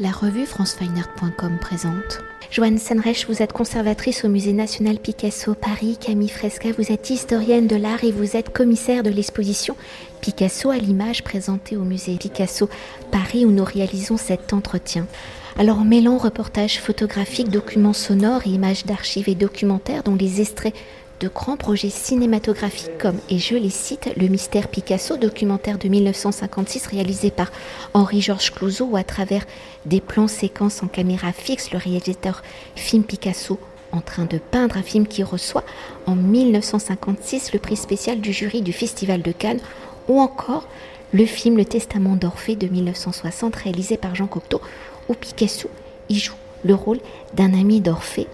La revue francefineart.com présente. Joanne Senreich, vous êtes conservatrice au Musée national Picasso Paris. Camille Fresca, vous êtes historienne de l'art et vous êtes commissaire de l'exposition Picasso à l'image présentée au Musée Picasso Paris où nous réalisons cet entretien. Alors, mêlant reportages photographiques, documents sonores images d'archives et documentaires dont les extraits de grands projets cinématographiques comme, et je les cite, Le Mystère Picasso, documentaire de 1956 réalisé par Henri-Georges Clouzot, où à travers des plans séquences en caméra fixe, le réalisateur filme Picasso en train de peindre un film qui reçoit en 1956 le prix spécial du jury du Festival de Cannes, ou encore le film Le Testament d'Orphée de 1960 réalisé par Jean Cocteau, où Picasso y joue le rôle d'un ami d'Orphée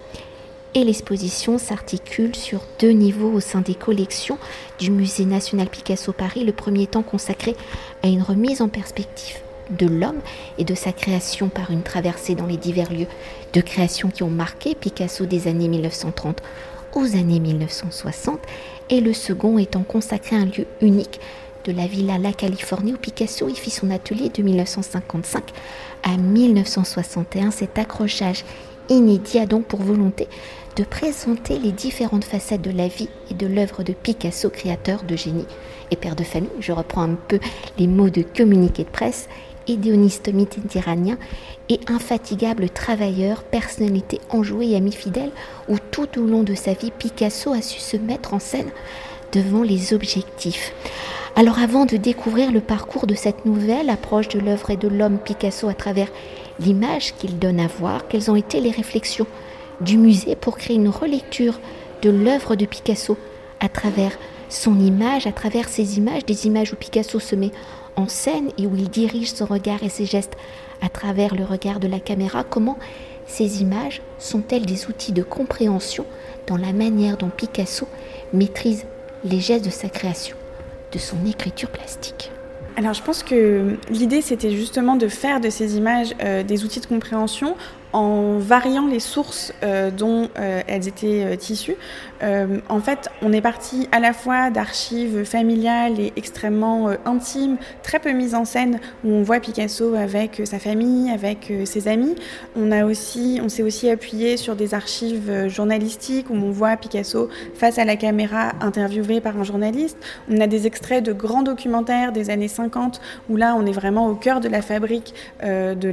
et l'exposition s'articule sur deux niveaux au sein des collections du Musée national Picasso Paris, le premier temps consacré à une remise en perspective de l'homme et de sa création par une traversée dans les divers lieux de création qui ont marqué Picasso des années 1930 aux années 1960, et le second étant consacré à un lieu unique de la Villa La Californie où Picasso y fit son atelier de 1955 à 1961. Cet accrochage inédit a donc pour volonté de présenter les différentes facettes de la vie et de l'œuvre de Picasso, créateur de génie et père de famille. Je reprends un peu les mots de communiqué de presse, idéoniste méditerranéen et infatigable travailleur, personnalité enjouée et ami fidèle, où tout au long de sa vie, Picasso a su se mettre en scène devant les objectifs. Alors avant de découvrir le parcours de cette nouvelle approche de l'œuvre et de l'homme Picasso à travers l'image qu'il donne à voir, quelles ont été les réflexions du musée pour créer une relecture de l'œuvre de Picasso à travers son image, à travers ses images, des images où Picasso se met en scène et où il dirige son regard et ses gestes à travers le regard de la caméra, comment ces images sont-elles des outils de compréhension dans la manière dont Picasso maîtrise les gestes de sa création, de son écriture plastique? Alors je pense que l'idée c'était justement de faire de ces images euh, des outils de compréhension en variant les sources euh, dont euh, elles étaient euh, issues. en fait, on est parti à la fois d'archives familiales et extrêmement intimes, très peu mises en scène, où on voit Picasso avec sa famille, avec ses amis. On on s'est aussi appuyé sur des archives journalistiques où on voit Picasso face à la caméra interviewé par un journaliste. On a des extraits de grands documentaires des années 50 où là, on est vraiment au cœur de la fabrique de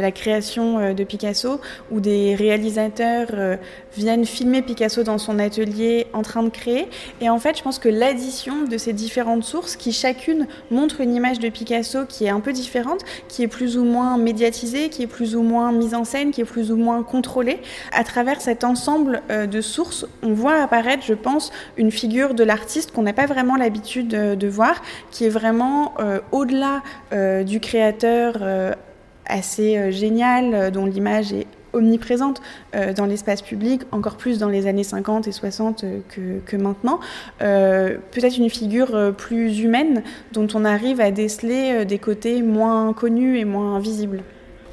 la création euh, de Picasso, où des réalisateurs euh, viennent filmer Picasso dans son atelier en train de créer. Et en fait, je pense que l'addition de ces différentes sources, qui chacune montre une image de Picasso qui est un peu différente, qui est plus ou moins médiatisée, qui est plus ou moins mise en scène, qui est plus ou moins contrôlée, à travers cet ensemble euh, de sources, on voit apparaître, je pense, une figure de l'artiste qu'on n'a pas vraiment l'habitude de, voir, qui est vraiment au-delà du créateur assez euh, génial, euh, dont l'image est omniprésente euh, dans l'espace public, encore plus dans les années 50 et 60 que, maintenant. Peut-être une figure plus humaine dont on arrive à déceler des côtés moins connus et moins visibles.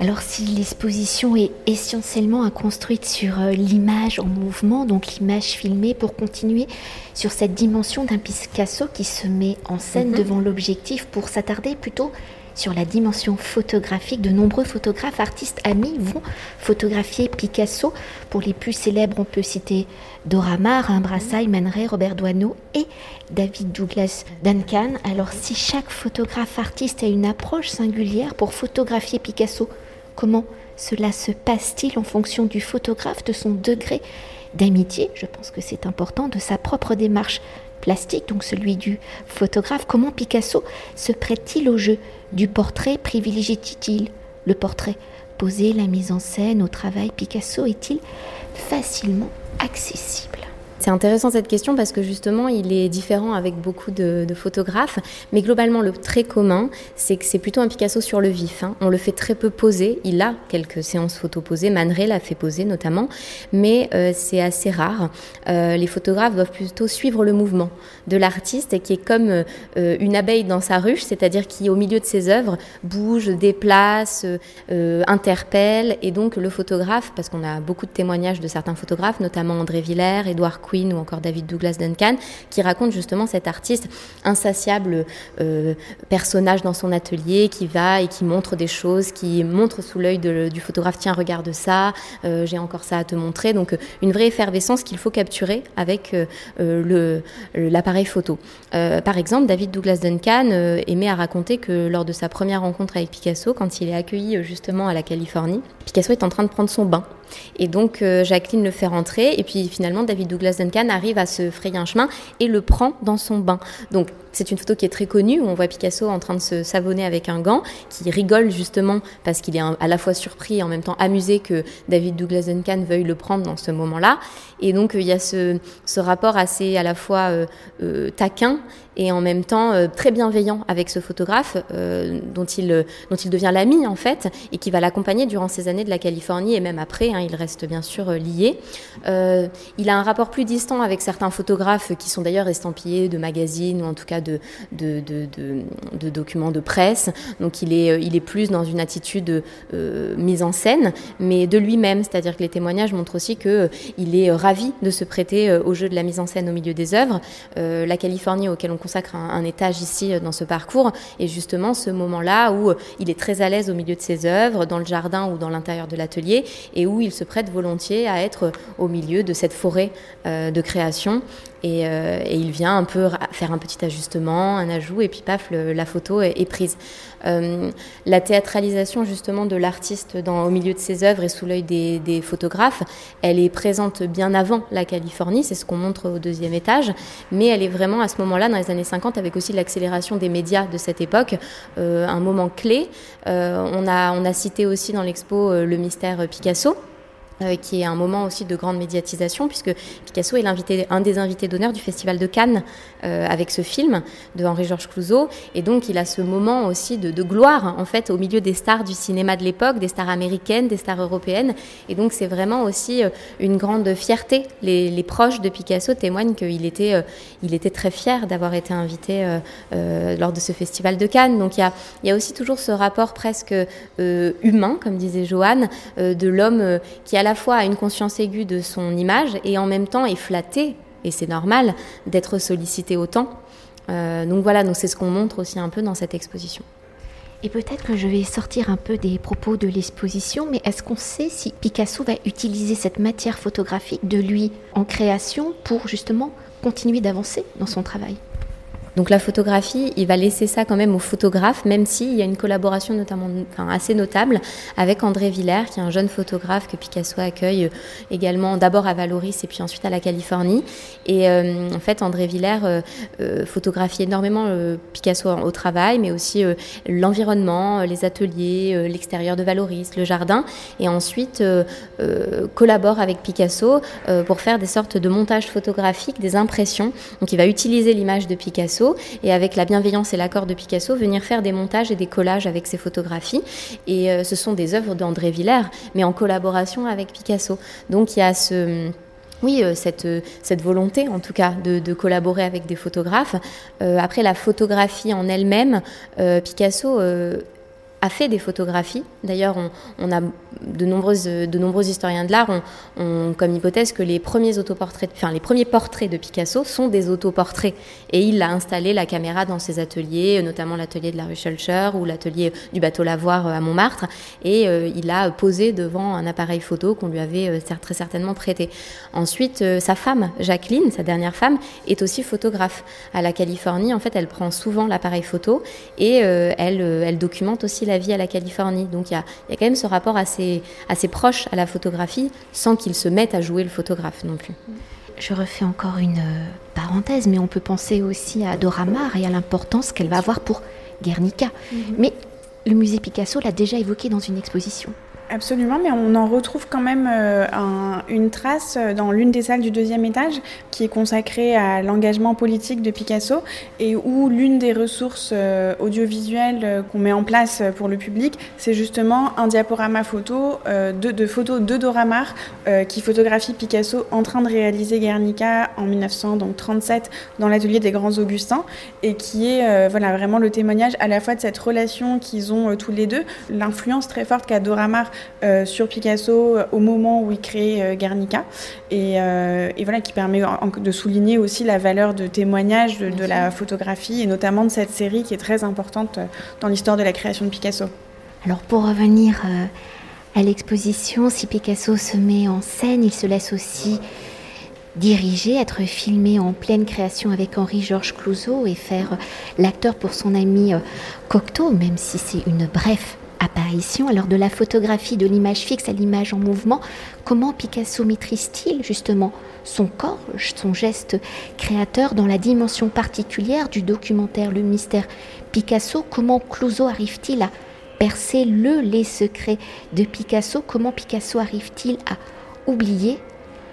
Alors si l'exposition est essentiellement construite sur l'image en mouvement, donc l'image filmée, pour continuer sur cette dimension d'un Picasso qui se met en scène mhm. devant l'objectif pour s'attarder plutôt sur la dimension photographique. De nombreux photographes, artistes, amis vont photographier Picasso. Pour les plus célèbres, on peut citer Dora Maar, Brassailles, Man Robert Doisneau et David Douglas Duncan. Alors si chaque photographe artiste a une approche singulière pour photographier Picasso, comment cela se passe-t-il en fonction du photographe, de son degré d'amitié? Je pense que c'est important, de sa propre démarche plastique, donc celui du photographe. Comment Picasso se prête-t-il au jeu? Du portrait Privilégie-t-il le portrait? Posé, la mise en scène, au travail, Picasso est-il facilement accessible? C'est intéressant cette question parce que justement, il est différent avec beaucoup de, photographes. Mais globalement, le très commun, c'est que c'est plutôt un Picasso sur le vif. Hein. On le fait très peu poser. Il a quelques séances photo posées. Man l'a fait poser notamment. Mais euh, c'est assez rare. Euh, les photographes doivent plutôt suivre le mouvement de l'artiste qui est comme euh, une abeille dans sa ruche, c'est-à-dire qui, au milieu de ses œuvres, bouge, déplace, interpelle. Et donc, le photographe, parce qu'on a beaucoup de témoignages de certains photographes, notamment André Villers, Édouard Ou encore David Douglas Duncan, qui racontent justement cet artiste insatiable euh, personnage dans son atelier qui va et qui montre des choses, qui montre sous l'œil du photographe, tiens, regarde ça, euh, j'ai encore ça à te montrer. Donc une vraie effervescence qu'il faut capturer avec l'appareil photo. par exemple, David Douglas Duncan aimait à raconter que lors de sa première rencontre avec Picasso, quand il est accueilli justement à la Californie, Picasso est en train de prendre son bain. Et donc euh, Jacqueline le fait rentrer et puis finalement David Douglas Duncan arrive à se frayer un chemin et le prend dans son bain. C'est une photo qui est très connue où on voit Picasso en train de se savonner avec un gant, qui rigole justement parce qu'il est à la fois surpris et en même temps amusé que David Douglas Duncan veuille le prendre dans ce moment-là. Et donc il y a ce, rapport assez à la fois euh, euh, taquin et en même temps très bienveillant avec ce photographe dont, il, dont il devient l'ami en fait et qui va l'accompagner durant ces années de la Californie et même après. Hein, il reste bien sûr euh, lié. Euh, il a un rapport plus distant avec certains photographes qui sont d'ailleurs estampillés de magazines ou en tout cas de, documents de presse. Donc il est, euh, plus dans une attitude mise en scène, mais de lui-même. C'est-à-dire que les témoignages montrent aussi qu'il est ravi de se prêter au jeu de la mise en scène au milieu des œuvres. la Californie, auquel on consacre un, étage ici dans ce parcours, est justement ce moment-là où il est très à l'aise au milieu de ses œuvres, dans le jardin ou dans l'intérieur de l'atelier, et où il se prête volontiers à être au milieu de cette forêt euh, de création. Euh, et, il vient un peu faire un petit ajustement, un ajout, et puis paf, la photo est, prise. Euh, la théâtralisation justement de l'artiste au milieu de ses œuvres et sous l'œil des, photographes, elle est présente bien avant la Californie, c'est ce qu'on montre au deuxième étage, mais elle est vraiment à ce moment-là, dans les années 50, avec aussi l'accélération des médias de cette époque, un moment clé. on a cité aussi dans l'expo le mystère Picasso. Euh, qui est un moment aussi de grande médiatisation, puisque Picasso est l'invité, un des invités d'honneur du Festival de Cannes euh, avec ce film de Henri-Georges Clouzot. Et donc, il a ce moment aussi de, gloire, en fait, au milieu des stars du cinéma de l'époque, des stars américaines, des stars européennes. Et donc, c'est vraiment aussi euh, une grande fierté. Les, proches de Picasso témoignent qu'il était, il était très fier d'avoir été invité lors de ce Festival de Cannes. Donc, il y a, y a aussi toujours ce rapport presque humain, comme disait Joanne, de l'homme qui a la fois a une conscience aiguë de son image et en même temps est flatté, et c'est normal, d'être sollicité autant. Euh, donc voilà, donc c'est ce qu'on montre aussi un peu dans cette exposition. Et peut-être que je vais sortir un peu des propos de l'exposition, mais est-ce qu'on sait si Picasso va utiliser cette matière photographique de lui en création pour justement continuer d'avancer dans son travail? Donc la photographie, il va laisser ça quand même au photographe, même s'il y a une collaboration notamment assez notable avec André Villers, qui est un jeune photographe que Picasso accueille euh, également d'abord à Valoris et puis ensuite à la Californie. Et euh, en fait, André Villers euh, photographie énormément Picasso au travail, mais aussi l'environnement, les ateliers, l'extérieur de Valoris, le jardin, et ensuite collabore avec Picasso pour faire des sortes de montages photographiques, des impressions. Donc il va utiliser l'image de Picasso et avec la bienveillance et l'accord de Picasso, venir faire des montages et des collages avec ses photographies. Et euh, ce sont des œuvres d'André Villers, mais en collaboration avec Picasso. Donc il y a ce oui, euh, cette, cette volonté en tout cas de, collaborer avec des photographes. Euh, après la photographie en elle-même, Picasso a fait des photographies. D'ailleurs, on, a de, nombreuses, de nombreux historiens de l'art ont, comme hypothèse que les premiers autoportraits, enfin les premiers portraits de Picasso sont des autoportraits. Et il a installé la caméra dans ses ateliers, notamment l'atelier de la rue Schulcher ou l'atelier du bateau Lavoir euh, à Montmartre. Et euh, il a posé devant un appareil photo qu'on lui avait euh, très certainement prêté. Ensuite, sa femme, Jacqueline, sa dernière femme, est aussi photographe. À la Californie, en fait, elle prend souvent l'appareil photo et elle, elle documente aussi la vie à la Californie. Donc il y a, quand même ce rapport assez, assez proche à la photographie sans qu'il se mette à jouer le photographe non plus. Je refais encore une euh, parenthèse, mais on peut penser aussi à Dora Maar et à l'importance qu'elle va avoir pour Guernica. Mhm. Mais le musée Picasso l'a déjà évoqué dans une exposition. Absolument, mais on en retrouve quand même euh, une trace euh, dans l'une des salles du deuxième étage qui est consacrée à l'engagement politique de Picasso et où l'une des ressources euh, audiovisuelles qu'on met en place pour le public, c'est justement un diaporama photo de, de, photos de Dora Maar qui photographie Picasso en train de réaliser Guernica en 1937 dans l'atelier des Grands Augustins et qui est voilà, vraiment le témoignage à la fois de cette relation qu'ils ont tous les deux, l'influence très forte qu'a Dora Maar sur Picasso au moment où il crée Guernica et, voilà qui permet de souligner aussi la valeur de témoignage de, la photographie et notamment de cette série qui est très importante dans l'histoire de la création de Picasso. Alors pour revenir à l'exposition, si Picasso se met en scène, il se laisse aussi diriger, être filmé en pleine création avec Henri-Georges Clouzot et faire l'acteur pour son ami euh, Cocteau, même si c'est une brève apparition. Alors de la photographie de l'image fixe à l'image en mouvement, comment Picasso maîtrise-t-il justement son corps, son geste créateur dans la dimension particulière du documentaire Le mystère Picasso? Comment Clouzot arrive-t-il à percer le les secrets de Picasso? Comment Picasso arrive-t-il à oublier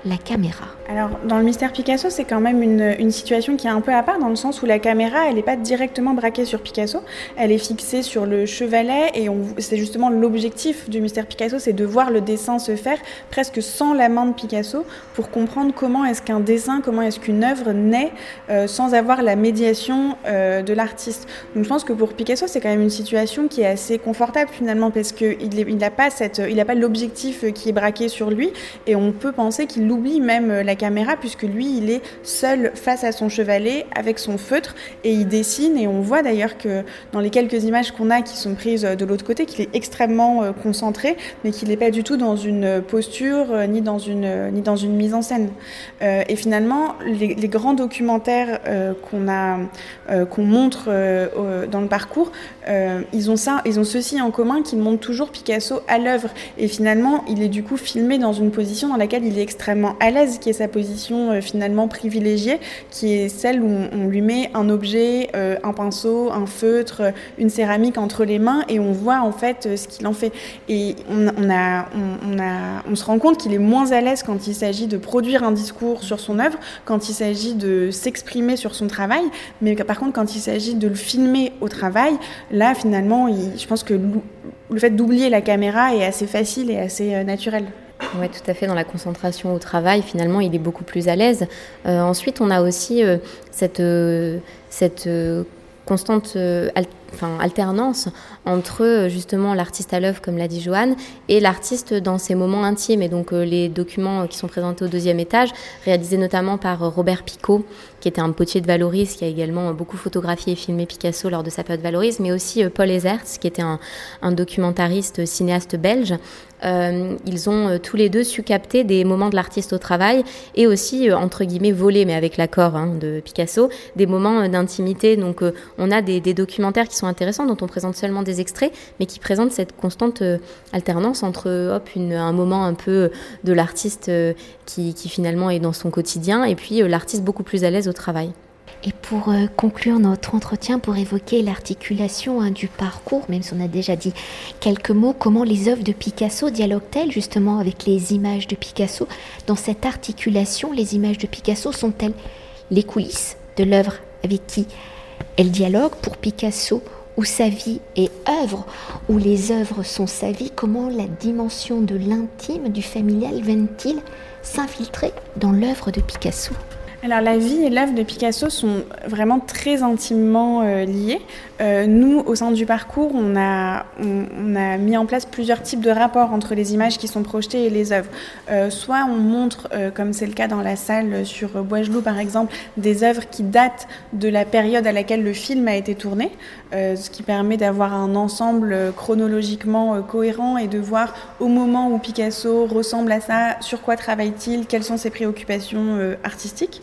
la caméra? Alors, dans le mystère Picasso, c'est quand même une, situation qui est un peu à part, dans le sens où la caméra, elle n'est pas directement braquée sur Picasso, elle est fixée sur le chevalet, et c'est justement l'objectif du mystère Picasso, c'est de voir le dessin se faire presque sans la main de Picasso, pour comprendre comment est-ce qu'un dessin, comment est-ce qu'une œuvre naît euh, sans avoir la médiation euh, de l'artiste. Donc je pense que pour Picasso, c'est quand même une situation qui est assez confortable finalement, parce qu'il n'a pas, pas l'objectif qui est braqué sur lui, et on peut penser qu'il oublie même euh, caméra puisque lui, il est seul face à son chevalet avec son feutre et il dessine. Et on voit d'ailleurs que dans les quelques images qu'on a qui sont prises euh, de l'autre côté, qu'il est extrêmement euh, concentré, mais qu'il n'est pas du tout dans une posture ni dans une, ni dans une mise en scène. et finalement, les, grands documentaires qu'on a, qu'on montre dans le parcours, ils ont ça, ils ont ceci en commun qu'ils montrent toujours Picasso à l'œuvre. Et finalement, il est du coup filmé dans une position dans laquelle il est extrêmement à l'aise, qui est sa position euh, finalement privilégiée, qui est celle où on, lui met un objet, euh, un pinceau, un feutre, une céramique entre les mains et on voit en fait euh, ce qu'il en fait. Et on se rend compte qu'il est moins à l'aise quand il s'agit de produire un discours sur son œuvre, quand il s'agit de s'exprimer sur son travail, mais par contre quand il s'agit de le filmer au travail, là finalement, je pense que le fait d'oublier la caméra est assez facile et assez naturel. Oui, tout à fait. Dans la concentration au travail, finalement, il est beaucoup plus à l'aise. Euh, ensuite, on a aussi euh, cette, euh, cette enfin, alternance entre justement l'artiste à l'œuvre, comme l'a dit Joanne, et l'artiste dans ses moments intimes. Et donc les documents qui sont présentés au deuxième étage, réalisés notamment par Robert Picot, qui était un potier de Valoris, qui a également beaucoup photographié et filmé Picasso lors de sa période Valoris, mais aussi Paul Ezertz, qui était un documentariste cinéaste belge, euh, ils ont euh, tous les deux su capter des moments de l'artiste au travail et aussi, euh, entre guillemets, voler, mais avec l'accord hein, de Picasso, des moments d'intimité. Donc on a des, documentaires qui sont intéressants, dont on présente seulement des extraits, mais qui présentent cette constante alternance entre hop, un moment un peu de l'artiste qui, qui, finalement est dans son quotidien et puis l'artiste beaucoup plus à l'aise au travail. Et pour euh, conclure notre entretien, pour évoquer l'articulation hein, du parcours, même si on a déjà dit quelques mots, comment les œuvres de Picasso dialoguent-elles justement avec les images de Picasso? Dans cette articulation, les images de Picasso sont-elles les coulisses de l'œuvre avec qui elles dialoguent? Pour Picasso où sa vie est œuvre, où les œuvres sont sa vie, comment la dimension de l'intime, du familial viennent-ils s'infiltrer dans l'œuvre de Picasso? Alors la vie et l'œuvre de Picasso sont vraiment très intimement euh, liées. Euh, nous, au sein du parcours, on a, mis en place plusieurs types de rapports entre les images qui sont projetées et les œuvres. Euh, soit on montre, comme c'est le cas dans la salle sur Boisgelou par exemple, des œuvres qui datent de la période à laquelle le film a été tourné, ce qui permet d'avoir un ensemble chronologiquement cohérent et de voir au moment où Picasso ressemble à ça, sur quoi travaille-t-il, quelles sont ses préoccupations artistiques.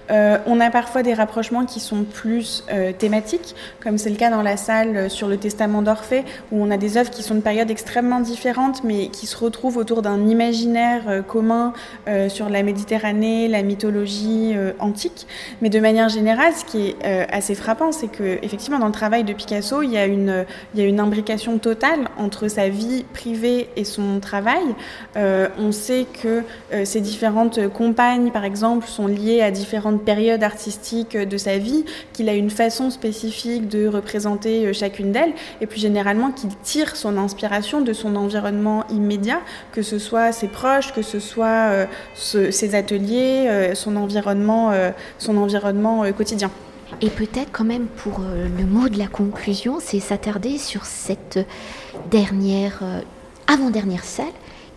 Euh, on a parfois des rapprochements qui sont plus euh, thématiques, comme c'est le cas dans la salle euh, sur le Testament d'Orphée, où on a des œuvres qui sont de périodes extrêmement différentes, mais qui se retrouvent autour d'un imaginaire commun sur la Méditerranée, la mythologie antique. Mais de manière générale, ce qui est assez frappant, c'est que effectivement dans le travail de Picasso, il y a une, il y a une imbrication totale entre sa vie privée et son travail. on sait que ces différentes compagnes, par exemple, sont liées à différentes périodes artistiques de sa vie, qu'il a une façon spécifique de représenter euh, chacune d'elles, et plus généralement qu'il tire son inspiration de son environnement immédiat, que ce soit ses proches, que ce soit euh, ses ateliers, euh, son environnement, son environnement quotidien. Et peut-être quand même pour le mot de la conclusion, c'est s'attarder sur cette dernière avant-dernière salle,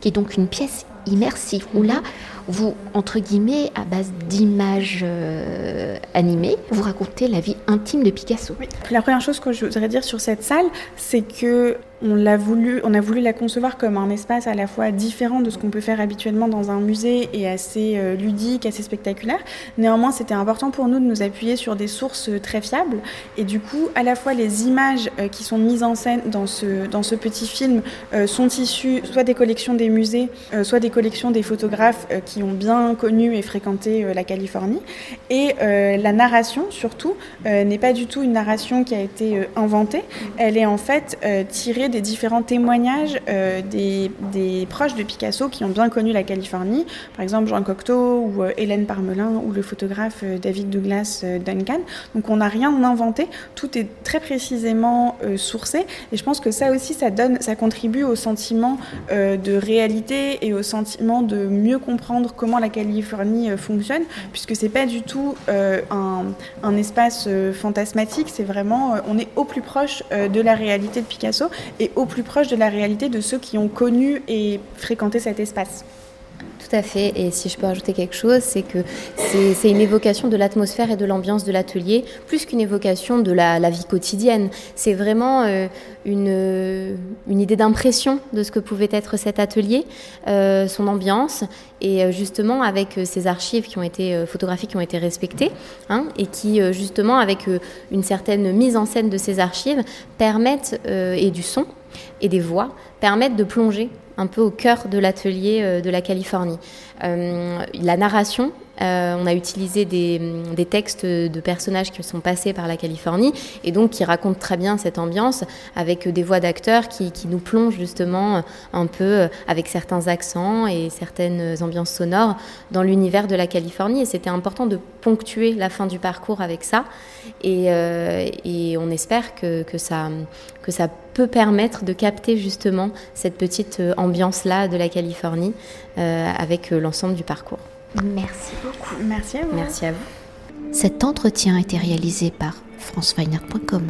qui est donc une pièce immersive, où là, vous, entre guillemets, à base d'images euh, animées, vous racontez la vie intime de Picasso. La première chose que je voudrais dire sur cette salle, c'est que on l'a voulu, on a voulu la concevoir comme un espace à la fois différent de ce qu'on peut faire habituellement dans un musée et assez euh, ludique, assez spectaculaire. Néanmoins, c'était important pour nous de nous appuyer sur des sources euh, très fiables et du coup, à la fois les images qui sont mises en scène dans ce dans ce petit film sont issues soit des collections des musées, soit des collections des photographes qui ont bien connu et fréquenté euh, la Californie. Et euh, la narration, surtout, euh, n'est pas du tout une narration qui a été inventée. Elle est en fait tirée des différents témoignages des, des, proches de Picasso qui ont bien connu la Californie. Par exemple, Jean Cocteau ou Hélène Parmelin ou le photographe David Douglas Duncan. Donc on n'a rien inventé. Tout est très précisément sourcé. Et je pense que ça aussi, ça donne, ça contribue au sentiment de réalité et au sentiment de mieux comprendre comment la Californie euh, fonctionne, puisque c'est pas du tout euh, un, espace euh, fantasmatique, c'est vraiment, on est au plus proche de la réalité de Picasso et au plus proche de la réalité de ceux qui ont connu et fréquenté cet espace. Tout à fait. Et si je peux ajouter quelque chose, c'est que c'est une évocation de l'atmosphère et de l'ambiance de l'atelier, plus qu'une évocation de la, vie quotidienne. C'est vraiment euh, une, une, idée d'impression de ce que pouvait être cet atelier, euh, son ambiance, et euh, justement avec ces archives qui ont été photographiques qui ont été respectées, hein, et qui justement avec une certaine mise en scène de ces archives permettent et du son et des voix permettent de plonger un peu au cœur de l'atelier euh, de la Californie. Euh, la narration, euh, on a utilisé des, textes de personnages qui sont passés par la Californie et donc qui racontent très bien cette ambiance avec des voix d'acteurs qui, nous plongent justement un peu avec certains accents et certaines ambiances sonores dans l'univers de la Californie. Et c'était important de ponctuer la fin du parcours avec ça. Et, on espère que, ça, que ça peut permettre de capter justement cette petite ambiance-là de la Californie avec l'ensemble du parcours. Merci beaucoup. Merci à vous. Merci à vous. Cet entretien a été réalisé par franceweiner.com.